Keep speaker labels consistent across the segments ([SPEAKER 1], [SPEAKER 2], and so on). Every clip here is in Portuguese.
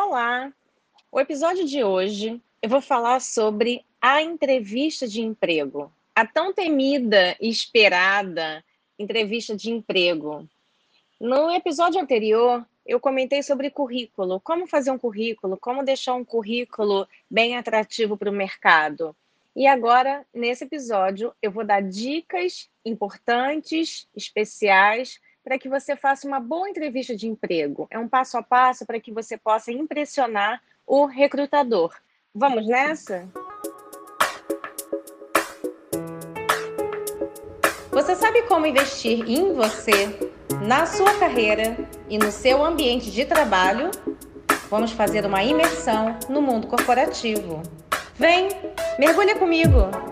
[SPEAKER 1] Olá! O episódio de hoje eu vou falar sobre a entrevista de emprego, a tão temida e esperada entrevista de emprego. No episódio anterior, eu comentei sobre currículo, como fazer um currículo, como deixar um currículo bem atrativo para o mercado. E agora, nesse episódio, eu vou dar dicas importantes, especiais, para que você faça uma boa entrevista de emprego. É um passo a passo para que você possa impressionar o recrutador. Vamos nessa? Você sabe como investir em você, na sua carreira e no seu ambiente de trabalho? Vamos fazer uma imersão no mundo corporativo. Vem, mergulha comigo!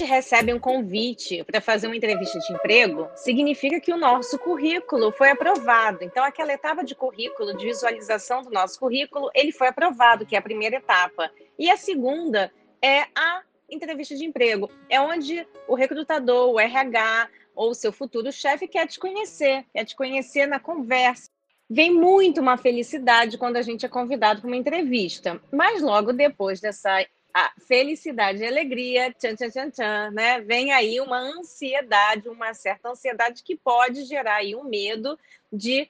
[SPEAKER 1] Gente recebe um convite para fazer uma entrevista de emprego, significa que o nosso currículo foi aprovado. Então, aquela etapa de currículo, de visualização do nosso currículo, ele foi aprovado, que é a primeira etapa. E a segunda é a entrevista de emprego. É onde o recrutador, o RH ou seu futuro chefe quer te conhecer, quer te conhecer na conversa. Vem muito uma felicidade quando a gente é convidado para uma entrevista, mas logo depois dessa a felicidade e alegria, tchan, tchan, tchan, tchan, né? Vem aí uma ansiedade, uma certa ansiedade que pode gerar aí um medo de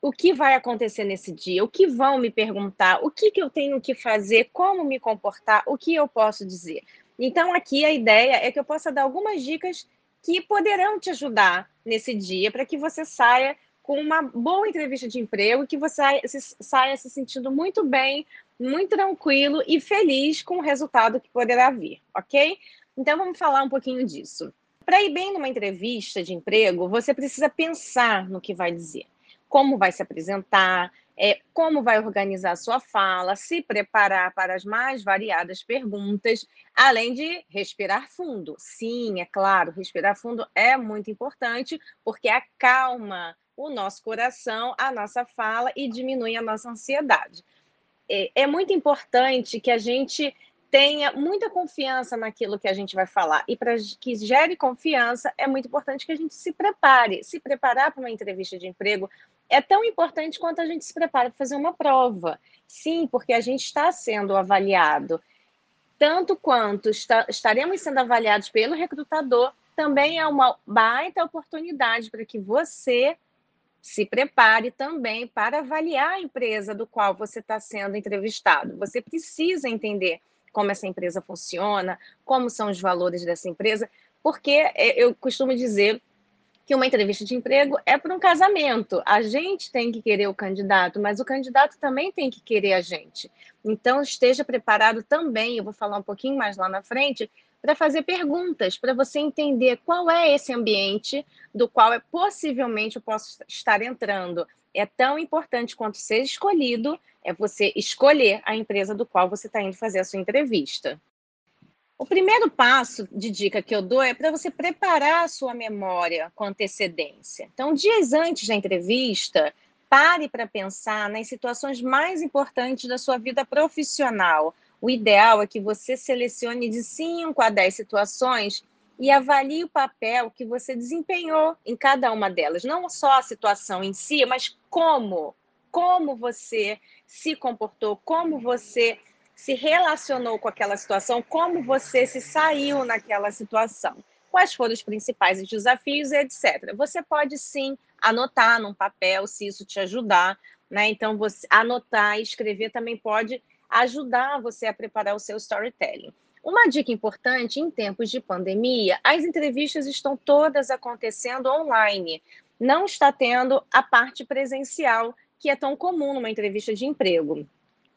[SPEAKER 1] o que vai acontecer nesse dia, o que vão me perguntar, o que, que eu tenho que fazer, como me comportar, o que eu posso dizer. Então, aqui a ideia é que eu possa dar algumas dicas que poderão te ajudar nesse dia para que você saia com uma boa entrevista de emprego, que você saia se sentindo muito bem muito tranquilo e feliz com o resultado que poderá vir, ok? Então vamos falar um pouquinho disso. Para ir bem numa entrevista de emprego, você precisa pensar no que vai dizer, como vai se apresentar, é, como vai organizar sua fala, se preparar para as mais variadas perguntas, além de respirar fundo. Sim, é claro, respirar fundo é muito importante, porque acalma o nosso coração, a nossa fala e diminui a nossa ansiedade é, é muito importante que a gente tenha muita confiança naquilo que a gente vai falar. E para que gere confiança, é muito importante que a gente se prepare. Se preparar para uma entrevista de emprego é tão importante quanto a gente se prepara para fazer uma prova. Sim, porque a gente está sendo avaliado. Tanto quanto está, estaremos sendo avaliados pelo recrutador, também é uma baita oportunidade para que você se prepare também para avaliar a empresa do qual você está sendo entrevistado. Você precisa entender como essa empresa funciona, como são os valores dessa empresa, porque é, eu costumo dizer que uma entrevista de emprego é para um casamento. A gente tem que querer o candidato, mas o candidato também tem que querer a gente. Então, esteja preparado também, eu vou falar um pouquinho mais lá na frente, para fazer perguntas, para você entender qual é esse ambiente do qual é, possivelmente eu posso estar entrando. É tão importante quanto ser escolhido, é você escolher a empresa do qual você está indo fazer a sua entrevista. O primeiro passo de dica que eu dou é para você preparar a sua memória com antecedência. Então, dias antes da entrevista, pare para pensar nas situações mais importantes da sua vida profissional, o ideal é que você selecione de 5 a 10 situações e avalie o papel que você desempenhou em cada uma delas. Não só a situação em si, mas como. Como você se comportou, como você se relacionou com aquela situação, como você se saiu naquela situação. Quais foram os principais desafios, etc. Você pode sim anotar num papel, se isso te ajudar, né? Então, você anotar e escrever também pode ajudar você a preparar o seu storytelling. Uma dica importante em tempos de pandemia: as entrevistas estão todas acontecendo online. Não está tendo a parte presencial, que é tão comum numa entrevista de emprego.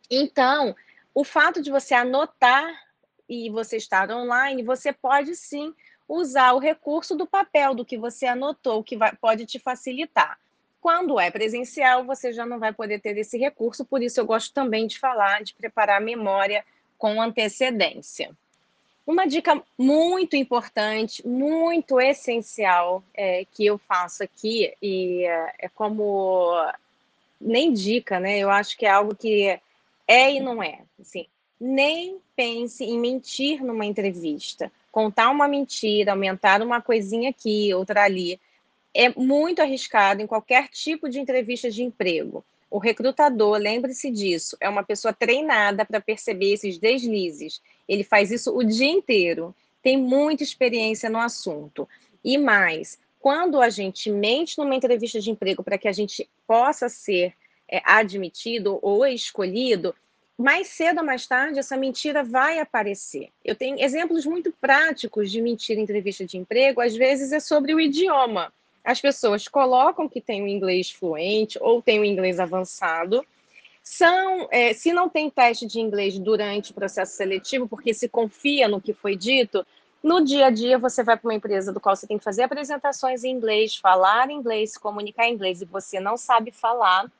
[SPEAKER 1] Então, o fato de você anotar e você estar online, você pode sim usar o recurso do papel, do que você anotou, que vai, pode te facilitar. Quando é presencial, você já não vai poder ter esse recurso, por isso eu gosto também de falar, de preparar a memória com antecedência. Uma dica muito importante, muito essencial é, que eu faço aqui, e é, é como nem dica, né? Eu acho que é algo que é e não é. Assim, nem pense em mentir numa entrevista, contar uma mentira, aumentar uma coisinha aqui, outra ali é muito arriscado em qualquer tipo de entrevista de emprego. O recrutador, lembre-se disso, é uma pessoa treinada para perceber esses deslizes. Ele faz isso o dia inteiro, tem muita experiência no assunto. E mais, quando a gente mente numa entrevista de emprego para que a gente possa ser é, admitido ou escolhido, mais cedo ou mais tarde essa mentira vai aparecer. Eu tenho exemplos muito práticos de mentira em entrevista de emprego, às vezes é sobre o idioma. As pessoas colocam que tem o inglês fluente ou tem o inglês avançado. São, é, se não tem teste de inglês durante o processo seletivo, porque se confia no que foi dito, no dia a dia você vai para uma empresa do qual você tem que fazer apresentações em inglês, falar inglês, se comunicar em inglês e você não sabe falar,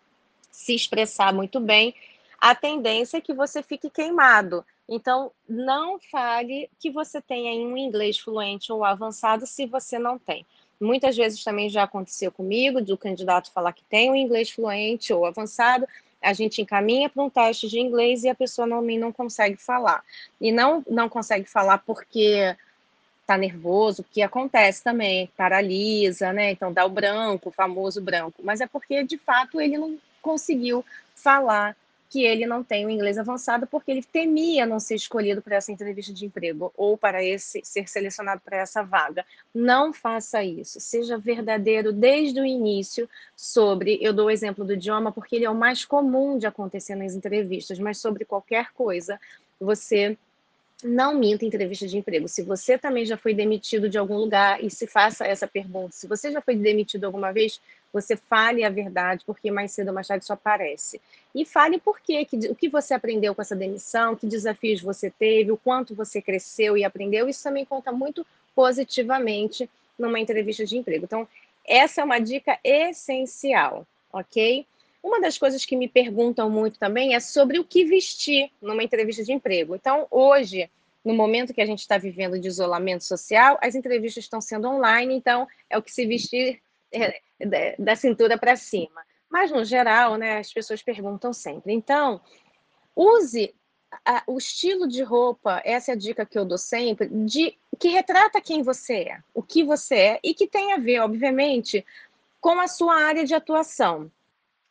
[SPEAKER 1] se expressar muito bem, a tendência é que você fique queimado. Então, não fale que você tenha um inglês fluente ou avançado se você não tem. Muitas vezes também já aconteceu comigo, do candidato falar que tem um inglês fluente ou avançado, a gente encaminha para um teste de inglês e a pessoa não, não consegue falar. E não, não consegue falar porque está nervoso, porque acontece também, paralisa, né? Então dá o branco, o famoso branco, mas é porque de fato ele não conseguiu falar que ele não tem o inglês avançado porque ele temia não ser escolhido para essa entrevista de emprego ou para esse ser selecionado para essa vaga. Não faça isso. Seja verdadeiro desde o início sobre, eu dou o exemplo do idioma porque ele é o mais comum de acontecer nas entrevistas, mas sobre qualquer coisa, você não minta em entrevista de emprego. Se você também já foi demitido de algum lugar e se faça essa pergunta, se você já foi demitido alguma vez, você fale a verdade, porque mais cedo ou mais tarde isso aparece. E fale por quê, que, o que você aprendeu com essa demissão, que desafios você teve, o quanto você cresceu e aprendeu. Isso também conta muito positivamente numa entrevista de emprego. Então, essa é uma dica essencial, ok? Uma das coisas que me perguntam muito também é sobre o que vestir numa entrevista de emprego. Então, hoje, no momento que a gente está vivendo de isolamento social, as entrevistas estão sendo online, então é o que se vestir é, da cintura para cima. Mas, no geral, né, as pessoas perguntam sempre. Então, use a, o estilo de roupa, essa é a dica que eu dou sempre, de que retrata quem você é, o que você é, e que tem a ver, obviamente, com a sua área de atuação.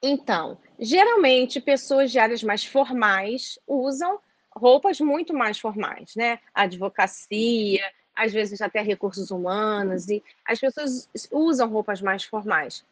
[SPEAKER 1] Então, geralmente, pessoas de áreas mais formais usam roupas muito mais formais, né? Advocacia, às vezes até recursos humanos, e as pessoas usam roupas mais formais.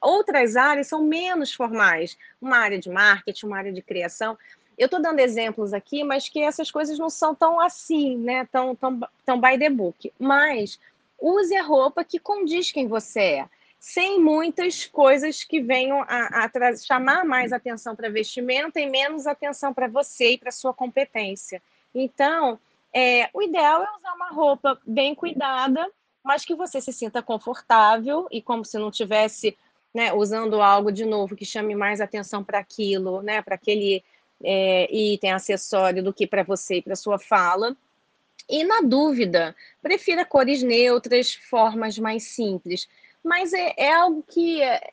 [SPEAKER 1] Outras áreas são menos formais, uma área de marketing, uma área de criação. Eu estou dando exemplos aqui, mas que essas coisas não são tão assim, né? Tão, tão, tão by the book. Mas use a roupa que condiz quem você é sem muitas coisas que venham a, a chamar mais atenção para vestimenta e menos atenção para você e para sua competência. Então, é, o ideal é usar uma roupa bem cuidada, mas que você se sinta confortável e como se não tivesse né, usando algo de novo que chame mais atenção para aquilo, né, para aquele é, item acessório do que para você e para sua fala. E na dúvida, prefira cores neutras, formas mais simples mas é, é algo que é,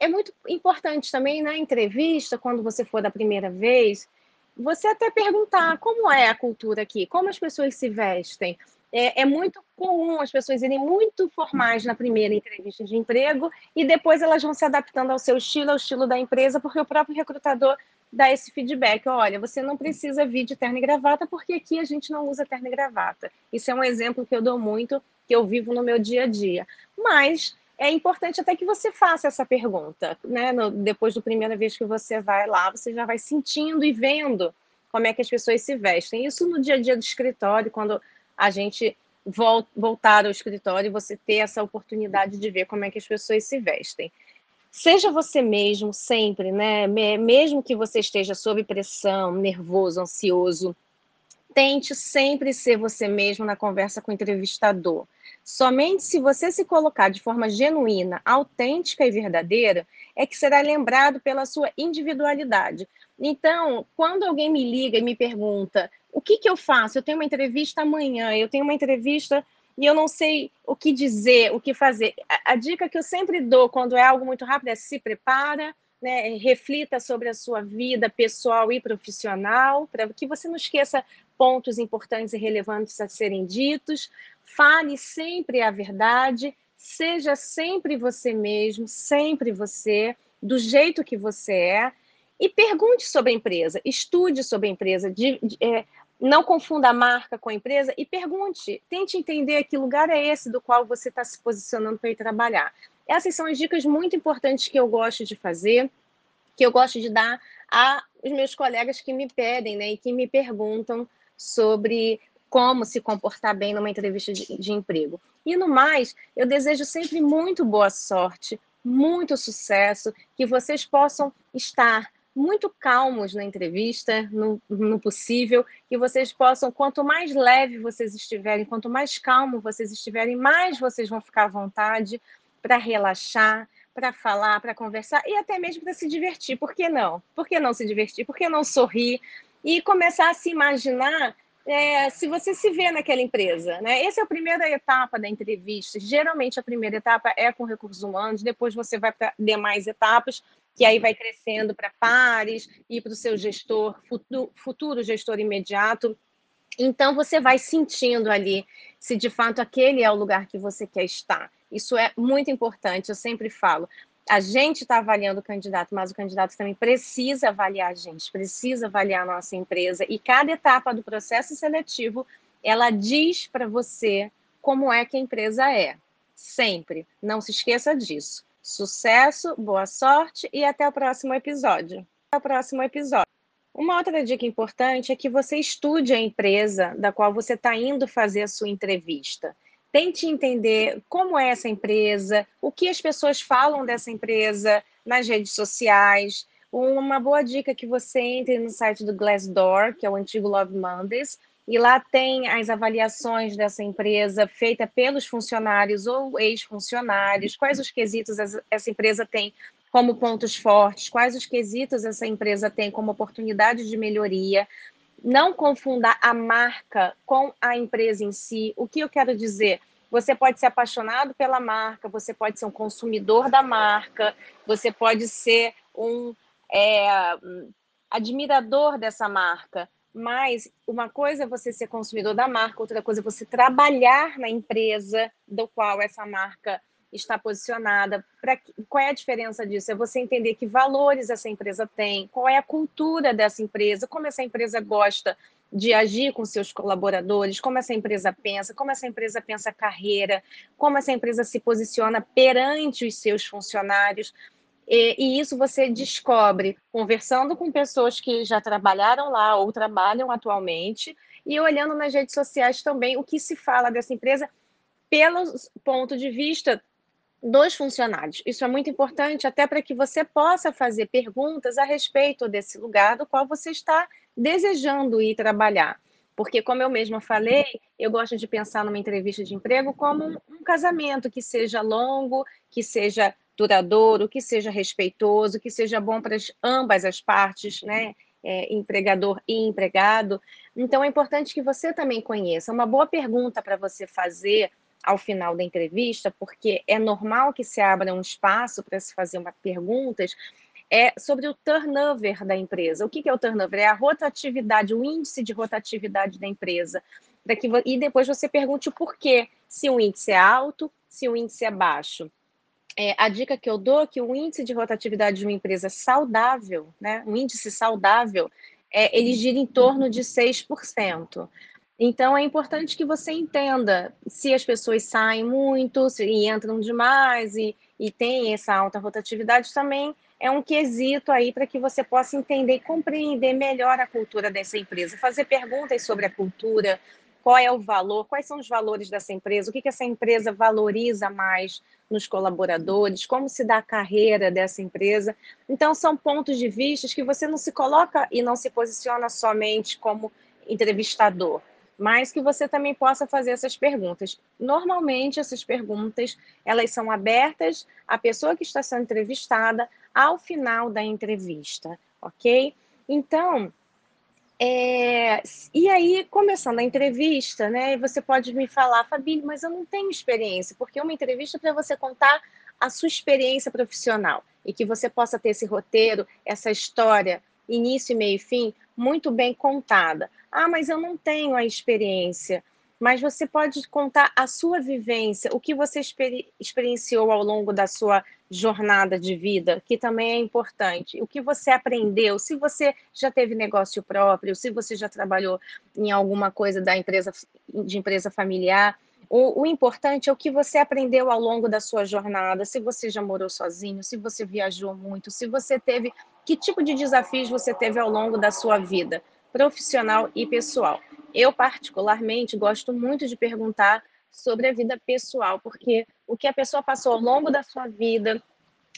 [SPEAKER 1] é, muito importante também na entrevista, quando você for da primeira vez, você até perguntar como é a cultura aqui, como as pessoas se vestem. É, é, muito comum as pessoas irem muito formais na primeira entrevista de emprego e depois elas vão se adaptando ao seu estilo, ao estilo da empresa, porque o próprio recrutador dá esse feedback. Olha, você não precisa vir de terno e gravata, porque aqui a gente não usa terno e gravata. Isso é um exemplo que eu dou muito, que eu vivo no meu dia a dia. Mas é importante até que você faça essa pergunta, né? No, depois da primeira vez que você vai lá, você já vai sentindo e vendo como é que as pessoas se vestem. Isso no dia a dia do escritório, quando a gente voltar ao escritório você ter essa oportunidade de ver como é que as pessoas se vestem. Seja você mesmo sempre, né? Mesmo que você esteja sob pressão, nervoso, ansioso, tente sempre ser você mesmo na conversa com o entrevistador. Somente se você se colocar de forma genuína, autêntica e verdadeira, é que será lembrado pela sua individualidade. Então, quando alguém me liga e me pergunta o que, que eu faço, eu tenho uma entrevista amanhã, eu tenho uma entrevista e eu não sei o que dizer, o que fazer. A, a dica que eu sempre dou quando é algo muito rápido é se prepara, né, reflita sobre a sua vida pessoal e profissional, para que você não esqueça pontos importantes e relevantes a serem ditos. Fale sempre a verdade, seja sempre você mesmo, sempre você, do jeito que você é, e pergunte sobre a empresa, estude sobre a empresa, de, de, é, não confunda a marca com a empresa e pergunte, tente entender que lugar é esse do qual você está se posicionando para ir trabalhar. Essas são as dicas muito importantes que eu gosto de fazer, que eu gosto de dar aos meus colegas que me pedem, né, e que me perguntam sobre como se comportar bem numa entrevista de, de emprego. E no mais, eu desejo sempre muito boa sorte, muito sucesso, que vocês possam estar muito calmos na entrevista, no, no, possível, que vocês possam, quanto mais leve vocês estiverem, quanto mais calmo vocês estiverem, mais vocês vão ficar à vontade para relaxar, para falar, para conversar e até mesmo para se divertir. Por que não? Por que não se divertir? Por que não sorrir e começar a se imaginar é, se você se vê naquela empresa, né? Essa é a primeira etapa da entrevista. Geralmente a primeira etapa é com recursos humanos, depois você vai para demais etapas, que aí vai crescendo para pares e para o seu gestor, futuro, futuro gestor imediato. Então você vai sentindo ali se de fato aquele é o lugar que você quer estar. Isso é muito importante, eu sempre falo a gente está avaliando o candidato, mas o candidato também precisa avaliar a gente, precisa avaliar a nossa empresa. E cada etapa do processo seletivo, ela diz para você como é que a empresa é. Sempre. Não se esqueça disso. Sucesso, boa sorte e até o próximo episódio. Até o próximo episódio. Uma outra dica importante é que você estude a empresa da qual você está indo fazer a sua entrevista. Tente entender como é essa empresa, o que as pessoas falam dessa empresa nas redes sociais. Uma boa dica é que você entre no site do Glassdoor, que é o antigo Love Mondays, e lá tem as avaliações dessa empresa feita pelos funcionários ou ex-funcionários, quais os quesitos essa empresa tem como pontos fortes, quais os quesitos essa empresa tem como oportunidade de melhoria não confunda a marca com a empresa em si. O que eu quero dizer? Você pode ser apaixonado pela marca, você pode ser um consumidor da marca, você pode ser um é, admirador dessa marca. Mas uma coisa é você ser consumidor da marca, outra coisa é você trabalhar na empresa do qual essa marca está posicionada. Pra, qual é a diferença disso? É você entender que valores essa empresa tem, qual é a cultura dessa empresa, como essa empresa gosta de agir com seus colaboradores, como essa empresa pensa, como essa empresa pensa carreira, como essa empresa se posiciona perante os seus funcionários. E, e, isso você descobre conversando com pessoas que já trabalharam lá ou trabalham atualmente e olhando nas redes sociais também o que se fala dessa empresa pelo ponto de vista dos funcionários. Isso é muito importante até para que você possa fazer perguntas a respeito desse lugar do qual você está desejando ir trabalhar. Porque, como eu mesma falei, eu gosto de pensar numa entrevista de emprego como um, casamento que seja longo, que seja duradouro, que seja respeitoso, que seja bom para ambas as partes, né? É, empregador e empregado. Então, é importante que você também conheça. Uma boa pergunta para você fazer ao final da entrevista, porque é normal que se abra um espaço para se fazer uma perguntas, é sobre o turnover da empresa. O que é o turnover? É a rotatividade, o índice de rotatividade da empresa. Que, e depois você pergunte o porquê, se o índice é alto, se o índice é baixo. É, a dica que eu dou é que o índice de rotatividade de uma empresa saudável, né, um índice saudável, é, ele gira em torno de 6%. Então, é importante que você entenda se as pessoas saem muito se, e entram demais e, e tem essa alta rotatividade também é um quesito aí para que você possa entender e compreender melhor a cultura dessa empresa, fazer perguntas sobre a cultura, qual é o valor, quais são os valores dessa empresa, o que, que essa empresa valoriza mais nos colaboradores, como se dá a carreira dessa empresa. Então, são pontos de vista que você não se coloca e não se posiciona somente como entrevistador, mas que você também possa fazer essas perguntas. Normalmente essas perguntas, elas são abertas à pessoa que está sendo entrevistada ao final da entrevista, ok? Então, é, e aí, começando a entrevista, né, você pode me falar, Fabi, mas eu não tenho experiência, porque uma entrevista é para você contar a sua experiência profissional e que você possa ter esse roteiro, essa história, início, meio e fim, muito bem contada. Ah, mas eu não tenho a experiência. mas você pode contar a sua vivência, o que você exper experienciou ao longo da sua jornada de vida, que também é importante. O que você aprendeu, se você já teve negócio próprio, se você já trabalhou em alguma coisa da empresa de empresa familiar, o, o, importante é o que você aprendeu ao longo da sua jornada, se você já morou sozinho, se você viajou muito, se você teve, que tipo de desafios você teve ao longo da sua vida, profissional e pessoal. Eu, particularmente, gosto muito de perguntar sobre a vida pessoal, porque o que a pessoa passou ao longo da sua vida,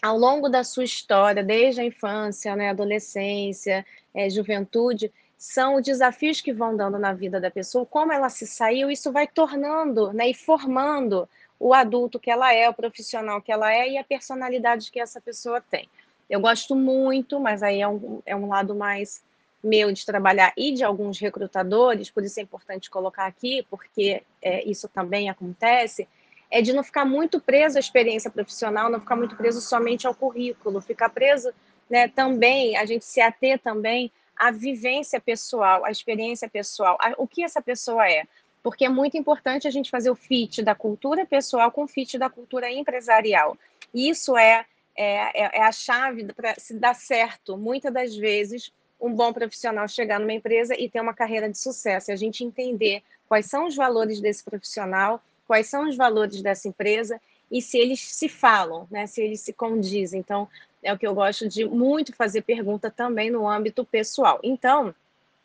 [SPEAKER 1] ao longo da sua história, desde a infância, né, adolescência, é, juventude, são os desafios que vão dando na vida da pessoa, como ela se saiu, isso vai tornando né, e formando o adulto que ela é, o profissional que ela é e a personalidade que essa pessoa tem. Eu gosto muito, mas aí é um, é um lado mais meu de trabalhar e de alguns recrutadores, por isso é importante colocar aqui, porque é, isso também acontece, é de não ficar muito preso à experiência profissional, não ficar muito preso somente ao currículo, ficar preso né, também, a gente se ater também a vivência pessoal, a experiência pessoal, a, o que essa pessoa é. Porque é muito importante a gente fazer o fit da cultura pessoal com o fit da cultura empresarial. Isso é, é, é, é a chave para se dar certo. Muitas das vezes, um bom profissional chegar numa empresa e ter uma carreira de sucesso. E a gente entender quais são os valores desse profissional, quais são os valores dessa empresa e se eles se falam, né, se eles se condizem. Então, é o que eu gosto de muito fazer pergunta também no âmbito pessoal. Então,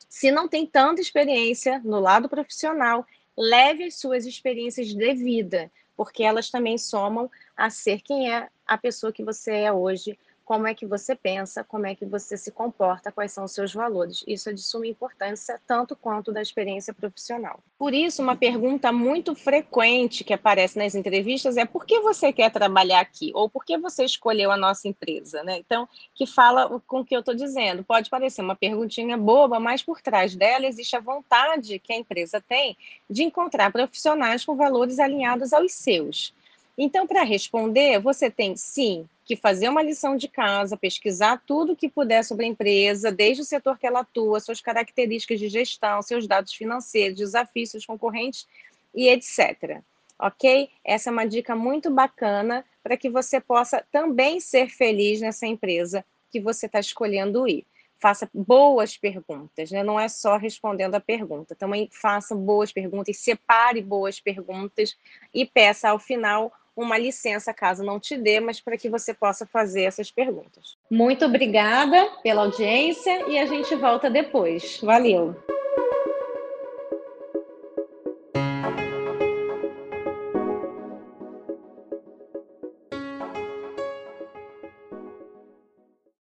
[SPEAKER 1] se não tem tanta experiência no lado profissional, leve as suas experiências de vida, porque elas também somam a ser quem é a pessoa que você é hoje como é que você pensa, como é que você se comporta, quais são os seus valores. Isso é de suma importância, tanto quanto da experiência profissional. Por isso, uma pergunta muito frequente que aparece nas entrevistas é por que você quer trabalhar aqui? Ou por que você escolheu a nossa empresa? Né? Então, que fala com o que eu estou dizendo. Pode parecer uma perguntinha boba, mas por trás dela existe a vontade que a empresa tem de encontrar profissionais com valores alinhados aos seus. Então, para responder, você tem sim que fazer uma lição de casa, pesquisar tudo que puder sobre a empresa, desde o setor que ela atua, suas características de gestão, seus dados financeiros, desafios, seus concorrentes e etc. Ok? Essa é uma dica muito bacana para que você possa também ser feliz nessa empresa que você está escolhendo ir. Faça boas perguntas, né? não é só respondendo a pergunta. Também faça boas perguntas, separe boas perguntas e peça ao final uma licença, caso não te dê, mas para que você possa fazer essas perguntas. Muito obrigada pela audiência e a gente volta depois. Valeu!